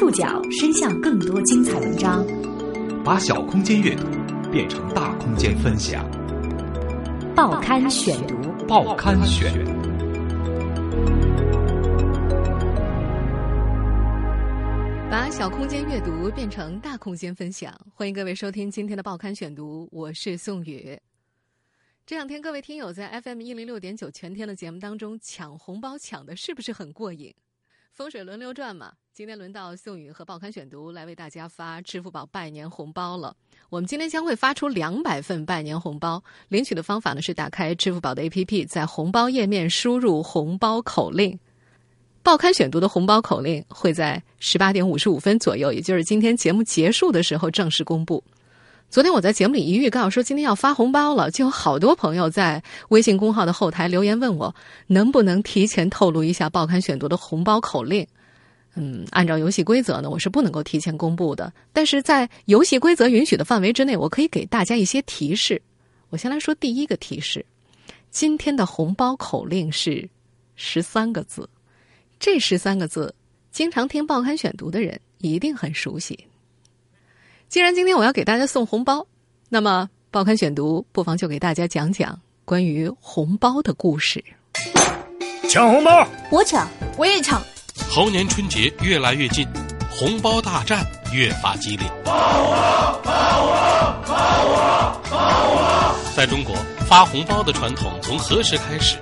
触角伸向更多精彩文章，把小空间阅读变成大空间分享。报刊选读，报刊选。把小空间阅读变成大空间分享，欢迎各位收听今天的报刊选读，我是宋宇。这两天各位听友在 FM 一零六点九全天的节目当中抢红包抢的是不是很过瘾？风水轮流转嘛，今天轮到宋宇和报刊选读来为大家发支付宝拜年红包了。我们今天将会发出两百份拜年红包，领取的方法呢是打开支付宝的 APP，在红包页面输入红包口令。报刊选读的红包口令会在十八点五十五分左右，也就是今天节目结束的时候正式公布。昨天我在节目里一预告说今天要发红包了，就有好多朋友在微信公号的后台留言问我能不能提前透露一下报刊选读的红包口令。嗯，按照游戏规则呢，我是不能够提前公布的，但是在游戏规则允许的范围之内，我可以给大家一些提示。我先来说第一个提示：今天的红包口令是十三个字。这十三个字，经常听报刊选读的人一定很熟悉。既然今天我要给大家送红包，那么报刊选读不妨就给大家讲讲关于红包的故事。抢红包，我抢，我也抢。猴年春节越来越近，红包大战越发激烈。包我，包我，包我，包！在中国，发红包的传统从何时开始？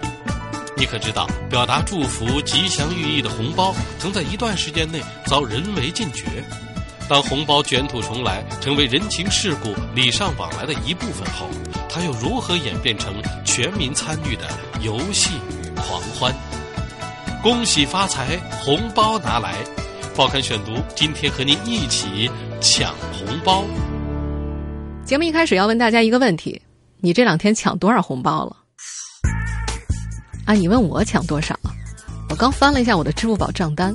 你可知道，表达祝福、吉祥寓意的红包，曾在一段时间内遭人为禁绝。当红包卷土重来，成为人情世故、礼尚往来的一部分后，它又如何演变成全民参与的游戏与狂欢？恭喜发财，红包拿来！报刊选读，今天和您一起抢红包。节目一开始要问大家一个问题：你这两天抢多少红包了？啊，你问我抢多少？我刚翻了一下我的支付宝账单，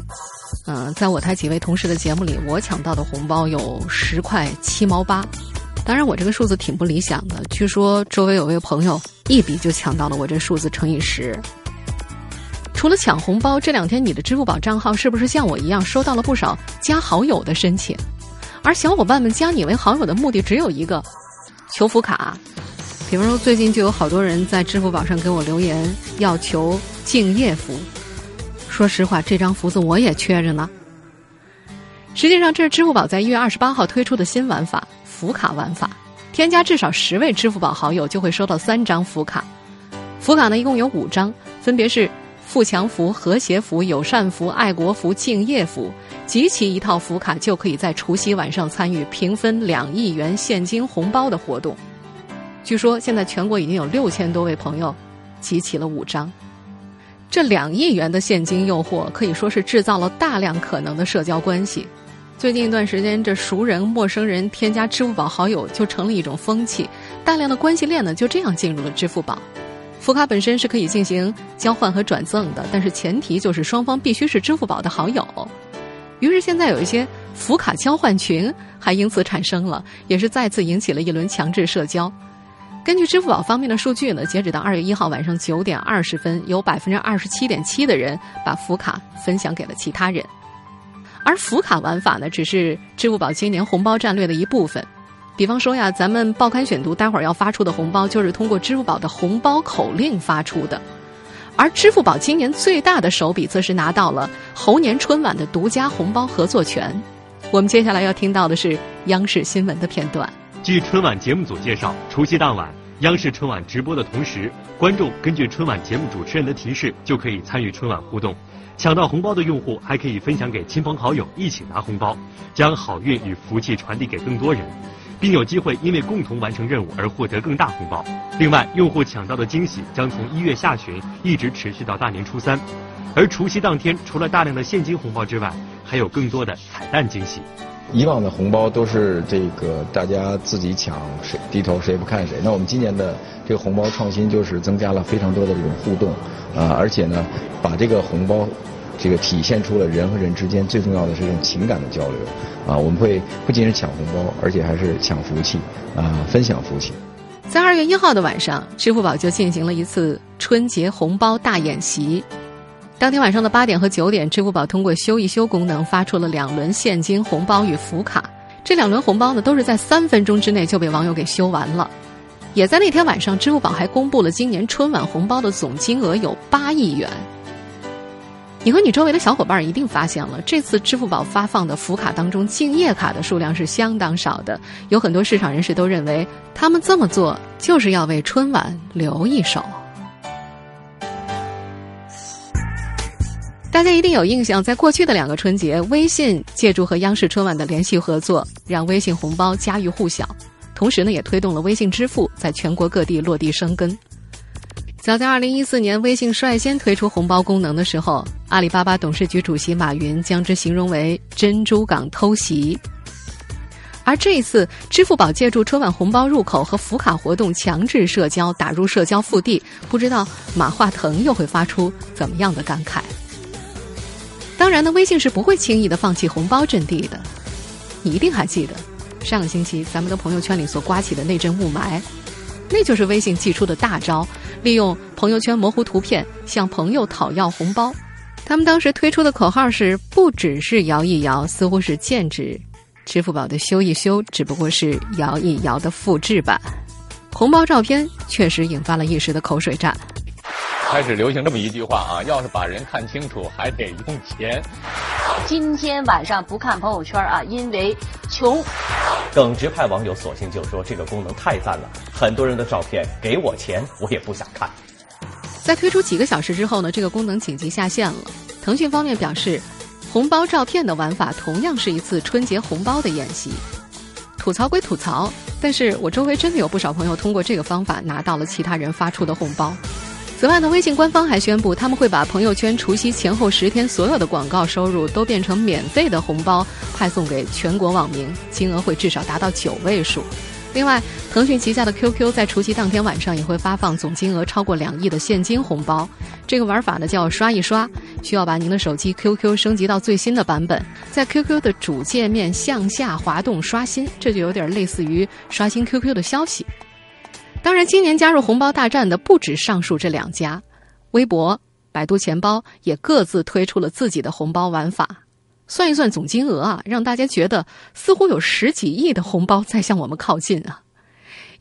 嗯，在我台几位同事的节目里，我抢到的红包有十块七毛八。当然，我这个数字挺不理想的。据说周围有位朋友一笔就抢到了我这数字乘以十。除了抢红包，这两天你的支付宝账号是不是像我一样收到了不少加好友的申请？而小伙伴们加你为好友的目的只有一个：求福卡。比方说，最近就有好多人在支付宝上给我留言，要求敬业福。说实话，这张福字我也缺着呢。实际上，这是支付宝在一月二十八号推出的新玩法——福卡玩法。添加至少十位支付宝好友，就会收到三张福卡。福卡呢，一共有五张，分别是富强福、和谐福、友善福、爱国福、敬业福。集齐一套福卡，就可以在除夕晚上参与平分两亿元现金红包的活动。据说现在全国已经有六千多位朋友集齐了五张，这两亿元的现金诱惑可以说是制造了大量可能的社交关系。最近一段时间，这熟人、陌生人添加支付宝好友就成了一种风气，大量的关系链呢就这样进入了支付宝。福卡本身是可以进行交换和转赠的，但是前提就是双方必须是支付宝的好友。于是现在有一些福卡交换群还因此产生了，也是再次引起了一轮强制社交。根据支付宝方面的数据呢，截止到二月一号晚上九点二十分，有百分之二十七点七的人把福卡分享给了其他人。而福卡玩法呢，只是支付宝今年红包战略的一部分。比方说呀，咱们报刊选读待会儿要发出的红包，就是通过支付宝的红包口令发出的。而支付宝今年最大的手笔，则是拿到了猴年春晚的独家红包合作权。我们接下来要听到的是央视新闻的片段。据春晚节目组介绍，除夕当晚，央视春晚直播的同时，观众根据春晚节目主持人的提示，就可以参与春晚互动。抢到红包的用户还可以分享给亲朋好友，一起拿红包，将好运与福气传递给更多人，并有机会因为共同完成任务而获得更大红包。另外，用户抢到的惊喜将从一月下旬一直持续到大年初三。而除夕当天，除了大量的现金红包之外，还有更多的彩蛋惊喜。以往的红包都是这个大家自己抢，谁低头谁不看谁。那我们今年的这个红包创新就是增加了非常多的这种互动，啊，而且呢，把这个红包这个体现出了人和人之间最重要的是这种情感的交流，啊，我们会不仅是抢红包，而且还是抢福气，啊，分享福气。在二月一号的晚上，支付宝就进行了一次春节红包大演习。当天晚上的八点和九点，支付宝通过修一修功能发出了两轮现金红包与福卡。这两轮红包呢，都是在三分钟之内就被网友给修完了。也在那天晚上，支付宝还公布了今年春晚红包的总金额有八亿元。你和你周围的小伙伴一定发现了，这次支付宝发放的福卡当中，敬业卡的数量是相当少的。有很多市场人士都认为，他们这么做就是要为春晚留一手。大家一定有印象，在过去的两个春节，微信借助和央视春晚的联系合作，让微信红包家喻户晓，同时呢，也推动了微信支付在全国各地落地生根。早在二零一四年，微信率先推出红包功能的时候，阿里巴巴董事局主席马云将之形容为“珍珠港偷袭”。而这一次，支付宝借助春晚红包入口和福卡活动强制社交，打入社交腹地，不知道马化腾又会发出怎么样的感慨。当然呢，微信是不会轻易的放弃红包阵地的。你一定还记得，上个星期咱们的朋友圈里所刮起的那阵雾霾，那就是微信祭出的大招，利用朋友圈模糊图片向朋友讨要红包。他们当时推出的口号是“不只是摇一摇”，似乎是剑指支付宝的修一修，只不过是摇一摇的复制版。红包照片确实引发了一时的口水战。开始流行这么一句话啊，要是把人看清楚，还得用钱。今天晚上不看朋友圈啊，因为穷。耿直派网友索性就说这个功能太赞了，很多人的照片给我钱，我也不想看。在推出几个小时之后呢，这个功能紧急下线了。腾讯方面表示，红包照片的玩法同样是一次春节红包的演习。吐槽归吐槽，但是我周围真的有不少朋友通过这个方法拿到了其他人发出的红包。此外呢，微信官方还宣布，他们会把朋友圈除夕前后十天所有的广告收入都变成免费的红包，派送给全国网民，金额会至少达到九位数。另外，腾讯旗下的 QQ 在除夕当天晚上也会发放总金额超过两亿的现金红包。这个玩法呢叫刷一刷，需要把您的手机 QQ 升级到最新的版本，在 QQ 的主界面向下滑动刷新，这就有点类似于刷新 QQ 的消息。当然，今年加入红包大战的不止上述这两家，微博、百度钱包也各自推出了自己的红包玩法。算一算总金额啊，让大家觉得似乎有十几亿的红包在向我们靠近啊。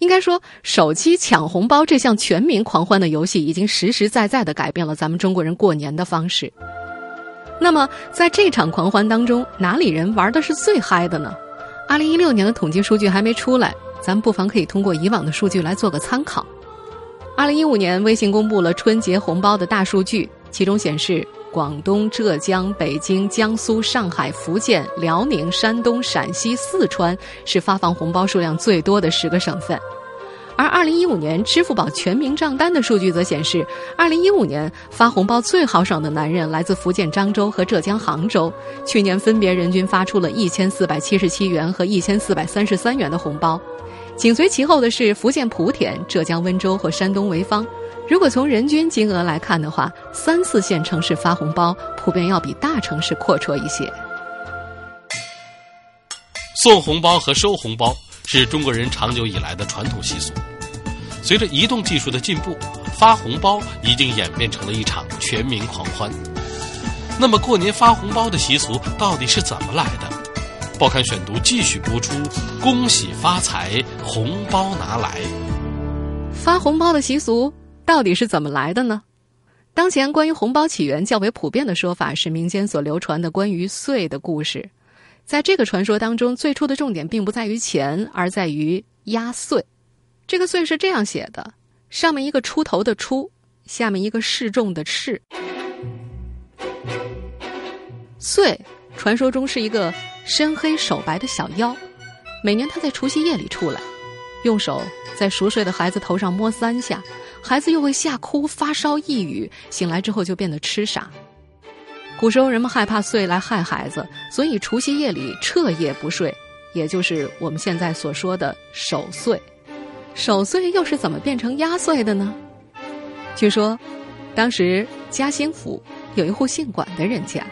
应该说，手机抢红包这项全民狂欢的游戏，已经实实在在的改变了咱们中国人过年的方式。那么，在这场狂欢当中，哪里人玩的是最嗨的呢？二零一六年的统计数据还没出来。咱们不妨可以通过以往的数据来做个参考。二零一五年，微信公布了春节红包的大数据，其中显示，广东、浙江、北京、江苏、上海、福建、辽宁、山东、陕西、四川是发放红包数量最多的十个省份。而二零一五年支付宝全民账单的数据则显示，二零一五年发红包最豪爽的男人来自福建漳州和浙江杭州，去年分别人均发出了一千四百七十七元和一千四百三十三元的红包。紧随其后的是福建莆田、浙江温州和山东潍坊。如果从人均金额来看的话，三四线城市发红包普遍要比大城市阔绰一些。送红包和收红包是中国人长久以来的传统习俗。随着移动技术的进步，发红包已经演变成了一场全民狂欢。那么，过年发红包的习俗到底是怎么来的？报刊选读继续播出，恭喜发财，红包拿来。发红包的习俗到底是怎么来的呢？当前关于红包起源较为普遍的说法是民间所流传的关于岁的故事。在这个传说当中，最初的重点并不在于钱，而在于压岁。这个岁是这样写的：上面一个出头的出，下面一个示众的示。岁，传说中是一个。身黑手白的小妖，每年他在除夕夜里出来，用手在熟睡的孩子头上摸三下，孩子又会吓哭、发烧、抑郁，醒来之后就变得痴傻。古时候人们害怕岁来害孩子，所以除夕夜里彻夜不睡，也就是我们现在所说的守岁。守岁又是怎么变成压岁的呢？据说，当时嘉兴府有一户姓管的人家。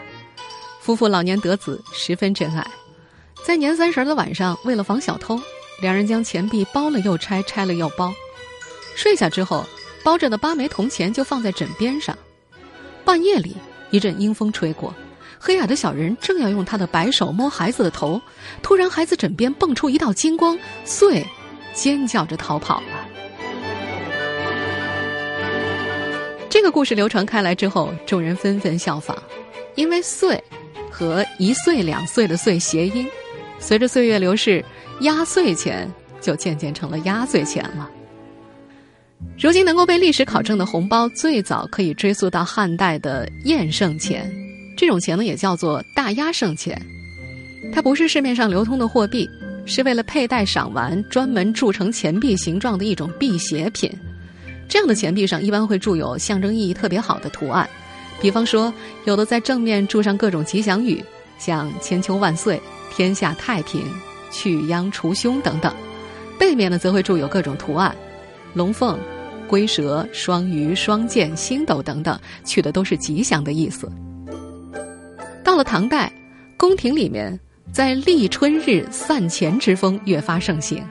夫妇老年得子，十分珍爱。在年三十的晚上，为了防小偷，两人将钱币包了又拆，拆了又包。睡下之后，包着的八枚铜钱就放在枕边上。半夜里，一阵阴风吹过，黑矮的小人正要用他的白手摸孩子的头，突然孩子枕边蹦出一道金光，遂尖叫着逃跑了。这个故事流传开来之后，众人纷纷效仿，因为“岁”和一岁两岁的“岁”谐音，随着岁月流逝，压岁钱就渐渐成了压岁钱了。如今能够被历史考证的红包，最早可以追溯到汉代的验圣钱，这种钱呢也叫做大压圣钱，它不是市面上流通的货币，是为了佩戴赏玩专门铸成钱币形状的一种辟邪品。这样的钱币上一般会铸有象征意义特别好的图案，比方说，有的在正面铸上各种吉祥语，像“千秋万岁”“天下太平”“去殃除凶”等等；背面呢，则会铸有各种图案，龙凤、龟蛇、双鱼、双剑、星斗等等，取的都是吉祥的意思。到了唐代，宫廷里面在立春日散钱之风越发盛行，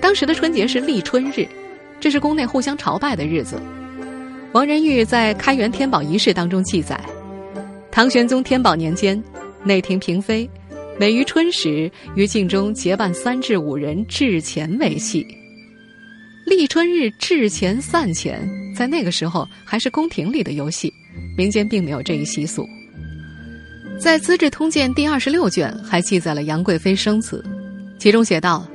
当时的春节是立春日。这是宫内互相朝拜的日子。王仁玉在开元天宝仪式当中记载：唐玄宗天宝年间，内廷嫔妃每于春时于镜中结伴三至五人掷钱为戏。立春日掷钱散钱，在那个时候还是宫廷里的游戏，民间并没有这一习俗。在《资治通鉴》第二十六卷还记载了杨贵妃生子，其中写道：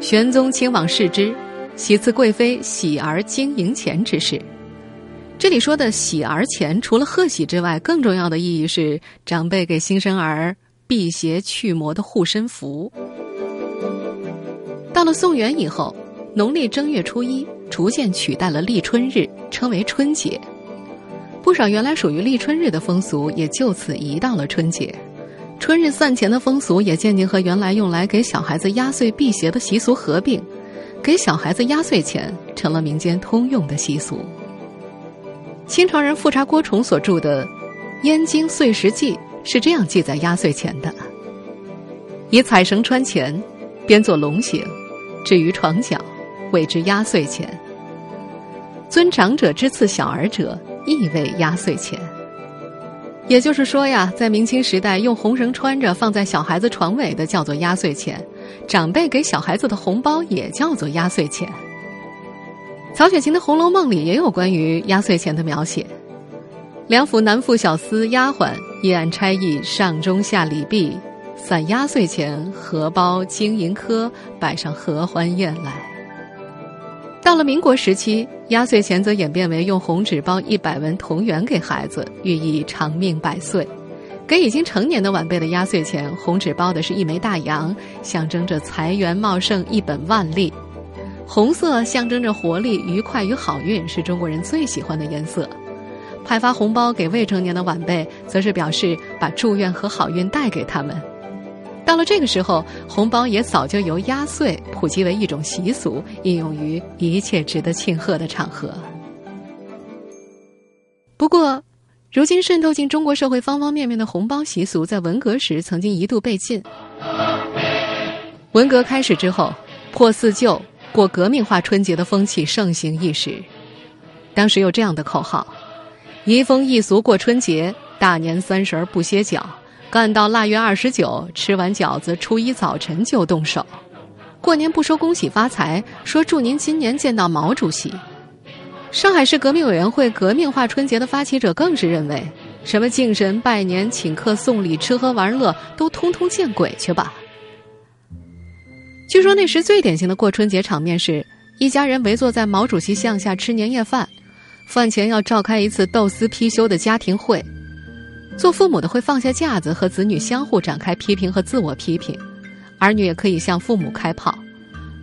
玄宗亲往视之。喜赐贵妃喜儿金银钱之事，这里说的喜儿钱，除了贺喜之外，更重要的意义是长辈给新生儿辟邪驱魔的护身符。到了宋元以后，农历正月初一逐渐取代了立春日，称为春节。不少原来属于立春日的风俗也就此移到了春节，春日散钱的风俗也渐渐和原来用来给小孩子压岁辟邪的习俗合并。给小孩子压岁钱成了民间通用的习俗。清朝人富察郭崇所著的《燕京岁时记》是这样记载压岁钱的：以彩绳穿钱，编作龙形，置于床角，谓之压岁钱。尊长者之赐小儿者，亦谓压岁钱。也就是说呀，在明清时代，用红绳穿着放在小孩子床尾的叫做压岁钱。长辈给小孩子的红包也叫做压岁钱。曹雪芹的《红楼梦》里也有关于压岁钱的描写：梁府男妇小厮丫鬟夜暗差役上中下礼毕，散压岁钱，荷包金银科，摆上合欢宴来。到了民国时期，压岁钱则演变为用红纸包一百文铜元给孩子，寓意长命百岁。给已经成年的晚辈的压岁钱，红纸包的是一枚大洋，象征着财源茂盛、一本万利。红色象征着活力、愉快与好运，是中国人最喜欢的颜色。派发红包给未成年的晚辈，则是表示把祝愿和好运带给他们。到了这个时候，红包也早就由压岁普及为一种习俗，应用于一切值得庆贺的场合。不过，如今渗透进中国社会方方面面的红包习俗，在文革时曾经一度被禁。文革开始之后，破四旧、过革命化春节的风气盛行一时。当时有这样的口号：“移风易俗过春节，大年三十不歇脚，干到腊月二十九，吃完饺子，初一早晨就动手。过年不说恭喜发财，说祝您今年见到毛主席。”上海市革命委员会革命化春节的发起者更是认为，什么敬神拜年、请客送礼、吃喝玩乐，都通通见鬼去吧。据说那时最典型的过春节场面是，一家人围坐在毛主席像下吃年夜饭，饭前要召开一次斗私批修的家庭会，做父母的会放下架子，和子女相互展开批评和自我批评，儿女也可以向父母开炮。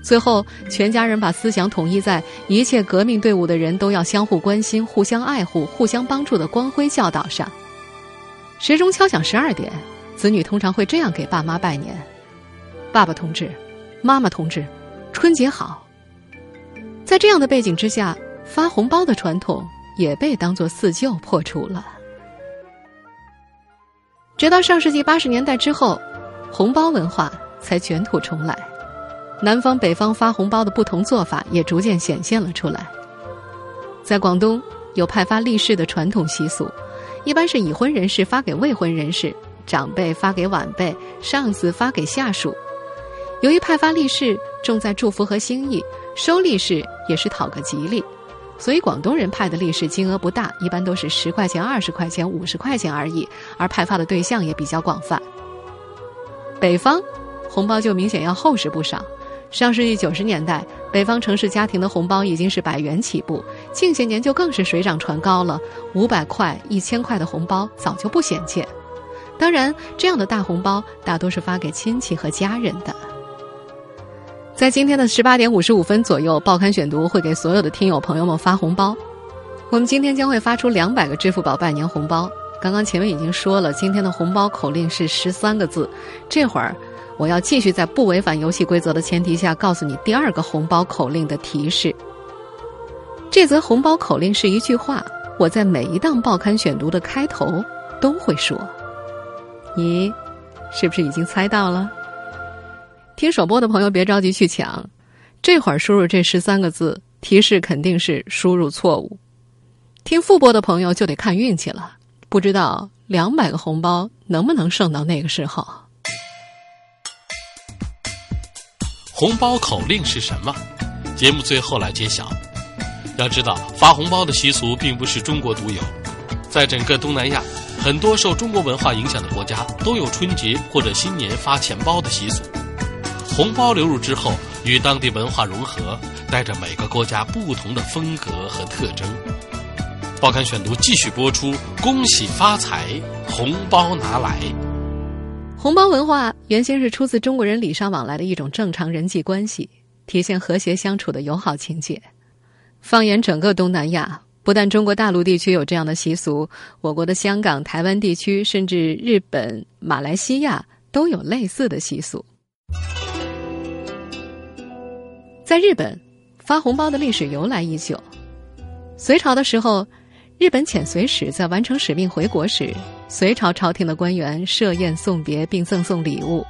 最后，全家人把思想统一在一切革命队伍的人都要相互关心、互相爱护、互相帮助的光辉教导上。时钟敲响十二点，子女通常会这样给爸妈拜年：“爸爸同志，妈妈同志，春节好。”在这样的背景之下，发红包的传统也被当作四旧破除了。直到上世纪八十年代之后，红包文化才卷土重来。南方、北方发红包的不同做法也逐渐显现了出来。在广东有派发利是的传统习俗，一般是已婚人士发给未婚人士，长辈发给晚辈，上司发给下属。由于派发利是重在祝福和心意，收利是也是讨个吉利，所以广东人派的利是金额不大，一般都是十块钱、二十块钱、五十块钱而已，而派发的对象也比较广泛。北方红包就明显要厚实不少。上世纪九十年代，北方城市家庭的红包已经是百元起步，近些年就更是水涨船高了，五百块、一千块的红包早就不鲜见。当然，这样的大红包大多是发给亲戚和家人的。在今天的十八点五十五分左右，报刊选读会给所有的听友朋友们发红包。我们今天将会发出两百个支付宝拜年红包。刚刚前面已经说了，今天的红包口令是十三个字。这会儿我要继续在不违反游戏规则的前提下，告诉你第二个红包口令的提示。这则红包口令是一句话，我在每一档报刊选读的开头都会说。你是不是已经猜到了？听首播的朋友别着急去抢，这会儿输入这十三个字，提示肯定是输入错误。听复播的朋友就得看运气了，不知道两百个红包能不能剩到那个时候。红包口令是什么？节目最后来揭晓。要知道，发红包的习俗并不是中国独有，在整个东南亚，很多受中国文化影响的国家都有春节或者新年发钱包的习俗。红包流入之后，与当地文化融合，带着每个国家不同的风格和特征。报刊选读继续播出，恭喜发财，红包拿来。红包文化原先是出自中国人礼尚往来的一种正常人际关系，体现和谐相处的友好情节。放眼整个东南亚，不但中国大陆地区有这样的习俗，我国的香港、台湾地区，甚至日本、马来西亚都有类似的习俗。在日本，发红包的历史由来已久。隋朝的时候，日本遣隋使在完成使命回国时，隋朝朝廷的官员设宴送别，并赠送礼物，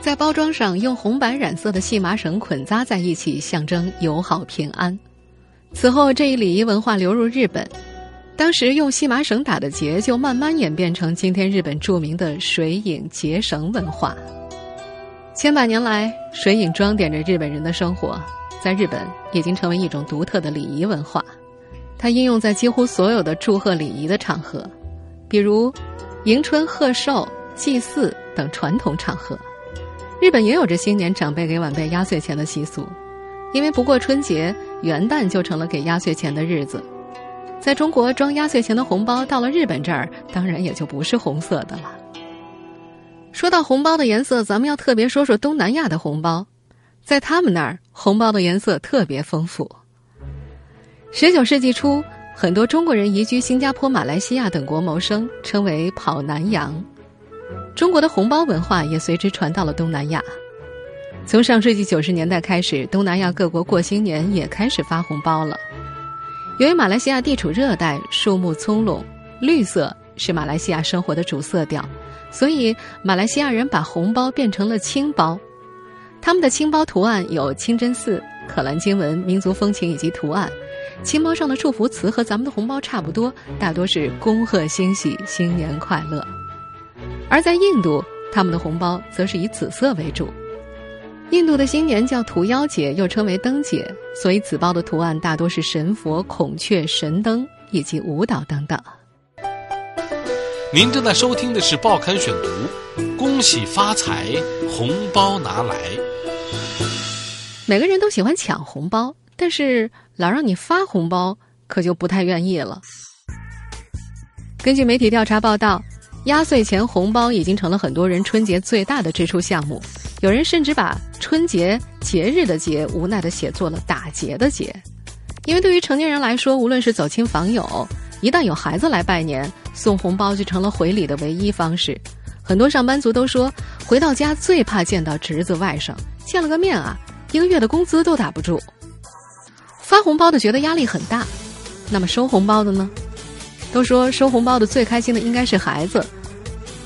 在包装上用红白染色的细麻绳捆扎在一起，象征友好平安。此后，这一礼仪文化流入日本，当时用细麻绳打的结，就慢慢演变成今天日本著名的水影结绳文化。千百年来，水影装点着日本人的生活。在日本已经成为一种独特的礼仪文化，它应用在几乎所有的祝贺礼仪的场合，比如迎春贺寿、祭祀等传统场合。日本也有着新年长辈给晚辈压岁钱的习俗，因为不过春节，元旦就成了给压岁钱的日子。在中国装压岁钱的红包到了日本这儿，当然也就不是红色的了。说到红包的颜色，咱们要特别说说东南亚的红包。在他们那儿，红包的颜色特别丰富。十九世纪初，很多中国人移居新加坡、马来西亚等国谋生，称为“跑南洋”。中国的红包文化也随之传到了东南亚。从上世纪九十年代开始，东南亚各国过新年也开始发红包了。由于马来西亚地处热带，树木葱茏，绿色是马来西亚生活的主色调，所以马来西亚人把红包变成了青包。他们的青包图案有清真寺、可兰经文、民族风情以及图案。青包上的祝福词和咱们的红包差不多，大多是恭贺欣喜、新年快乐。而在印度，他们的红包则是以紫色为主。印度的新年叫屠妖节，又称为灯节，所以紫包的图案大多是神佛、孔雀、神灯以及舞蹈等等。您正在收听的是《报刊选读》，恭喜发财，红包拿来。每个人都喜欢抢红包，但是老让你发红包，可就不太愿意了。根据媒体调查报道，压岁钱红包已经成了很多人春节最大的支出项目。有人甚至把春节节日的“节”无奈的写作了打劫的“劫”，因为对于成年人来说，无论是走亲访友，一旦有孩子来拜年，送红包就成了回礼的唯一方式。很多上班族都说，回到家最怕见到侄子外甥，见了个面啊。一个月的工资都打不住，发红包的觉得压力很大，那么收红包的呢？都说收红包的最开心的应该是孩子，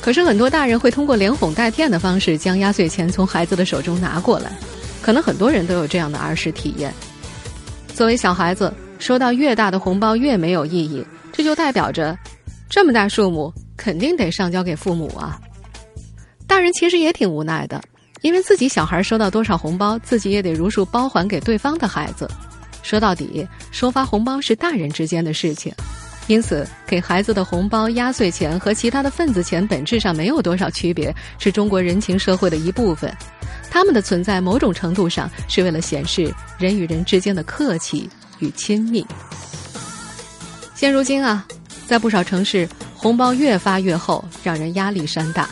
可是很多大人会通过连哄带骗的方式将压岁钱从孩子的手中拿过来，可能很多人都有这样的儿时体验。作为小孩子，收到越大的红包越没有意义，这就代表着这么大数目，肯定得上交给父母啊。大人其实也挺无奈的，因为自己小孩收到多少红包，自己也得如数包还给对方的孩子。说到底，收发红包是大人之间的事情，因此给孩子的红包、压岁钱和其他的份子钱本质上没有多少区别，是中国人情社会的一部分。他们的存在，某种程度上是为了显示人与人之间的客气与亲密。现如今啊，在不少城市，红包越发越厚，让人压力山大。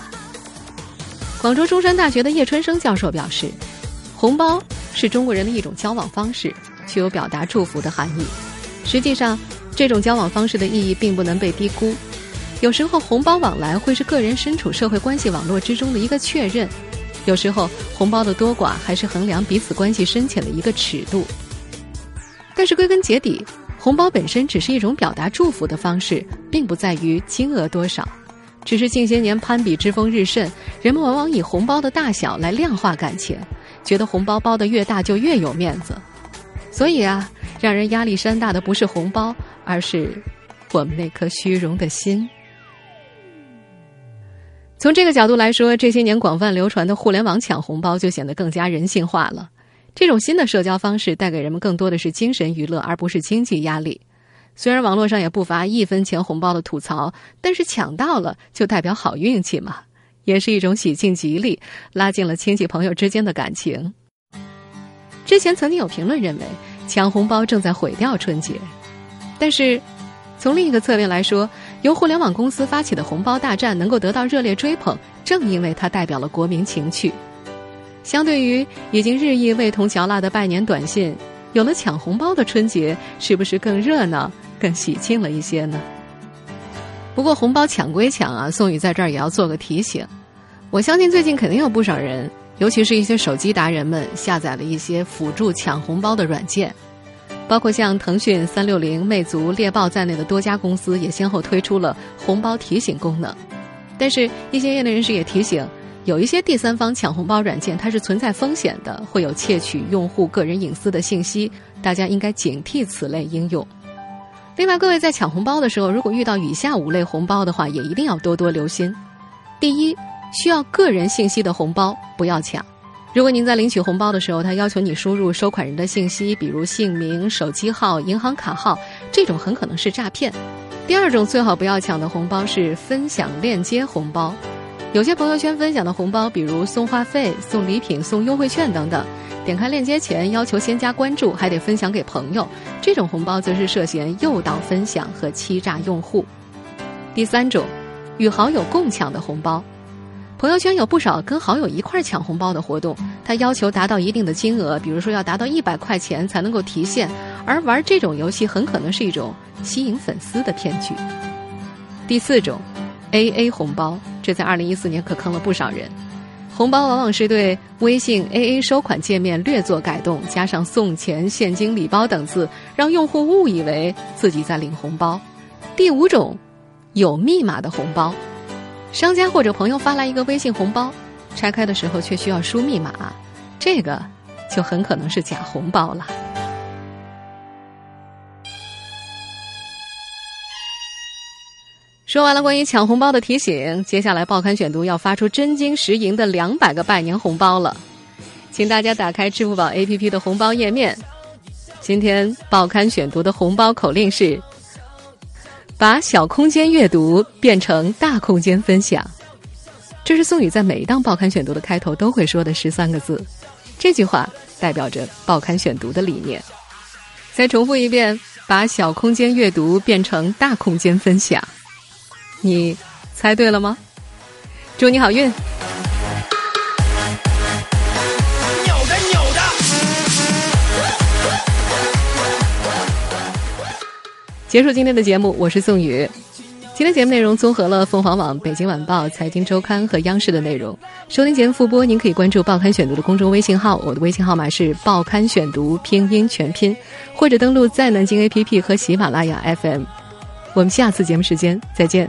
广州中山大学的叶春生教授表示，红包是中国人的一种交往方式。具有表达祝福的含义。实际上，这种交往方式的意义并不能被低估。有时候，红包往来会是个人身处社会关系网络之中的一个确认；有时候，红包的多寡还是衡量彼此关系深浅的一个尺度。但是，归根结底，红包本身只是一种表达祝福的方式，并不在于金额多少。只是近些年攀比之风日甚，人们往往以红包的大小来量化感情，觉得红包包的越大就越有面子。所以啊，让人压力山大的不是红包，而是我们那颗虚荣的心。从这个角度来说，这些年广泛流传的互联网抢红包就显得更加人性化了。这种新的社交方式带给人们更多的是精神娱乐，而不是经济压力。虽然网络上也不乏一分钱红包的吐槽，但是抢到了就代表好运气嘛，也是一种喜庆吉利，拉近了亲戚朋友之间的感情。之前曾经有评论认为，抢红包正在毁掉春节。但是，从另一个侧面来说，由互联网公司发起的红包大战能够得到热烈追捧，正因为它代表了国民情趣。相对于已经日益味同嚼蜡的拜年短信，有了抢红包的春节，是不是更热闹、更喜庆了一些呢？不过，红包抢归抢啊，宋宇在这儿也要做个提醒。我相信最近肯定有不少人。尤其是一些手机达人们下载了一些辅助抢红包的软件，包括像腾讯、三六零、魅族、猎豹在内的多家公司也先后推出了红包提醒功能。但是，一些业内人士也提醒，有一些第三方抢红包软件它是存在风险的，会有窃取用户个人隐私的信息，大家应该警惕此类应用。另外，各位在抢红包的时候，如果遇到以下五类红包的话，也一定要多多留心。第一。需要个人信息的红包不要抢。如果您在领取红包的时候，他要求你输入收款人的信息，比如姓名、手机号、银行卡号，这种很可能是诈骗。第二种最好不要抢的红包是分享链接红包。有些朋友圈分享的红包，比如送话费、送礼品、送优惠券等等，点开链接前要求先加关注，还得分享给朋友，这种红包则是涉嫌诱导分享和欺诈用户。第三种，与好友共抢的红包。朋友圈有不少跟好友一块抢红包的活动，他要求达到一定的金额，比如说要达到一百块钱才能够提现，而玩这种游戏很可能是一种吸引粉丝的骗局。第四种，A A 红包，这在二零一四年可坑了不少人。红包往往是对微信 A A 收款界面略作改动，加上送钱、现金、礼包等字，让用户误以为自己在领红包。第五种，有密码的红包。商家或者朋友发来一个微信红包，拆开的时候却需要输密码，这个就很可能是假红包了。说完了关于抢红包的提醒，接下来报刊选读要发出真金实银的两百个拜年红包了，请大家打开支付宝 APP 的红包页面。今天报刊选读的红包口令是。把小空间阅读变成大空间分享，这是宋宇在每一档报刊选读的开头都会说的十三个字。这句话代表着报刊选读的理念。再重复一遍：把小空间阅读变成大空间分享。你猜对了吗？祝你好运！结束今天的节目，我是宋宇。今天节目内容综合了凤凰网、北京晚报、财经周刊和央视的内容。收听节目复播，您可以关注“报刊选读”的公众微信号，我的微信号码是“报刊选读”拼音全拼，或者登录在南京 APP 和喜马拉雅 FM。我们下次节目时间再见。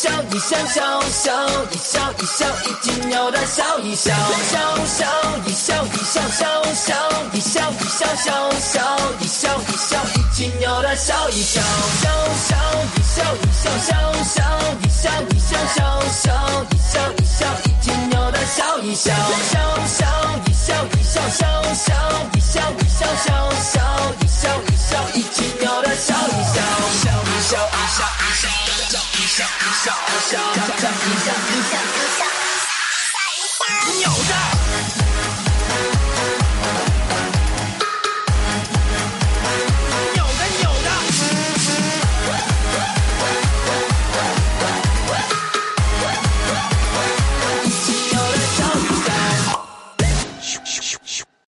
笑一笑笑笑一笑一笑一斤牛的笑一笑笑笑一笑一笑笑笑一笑一笑笑笑一笑一笑一斤牛的笑一笑笑笑一笑一笑笑笑一笑一笑笑笑一笑一笑一斤牛的笑一笑笑笑一笑一笑，笑笑一笑，一笑笑，笑一笑，一笑一起闹的笑一笑，笑一笑，笑一笑，笑一笑，笑一笑，笑一笑，闹得。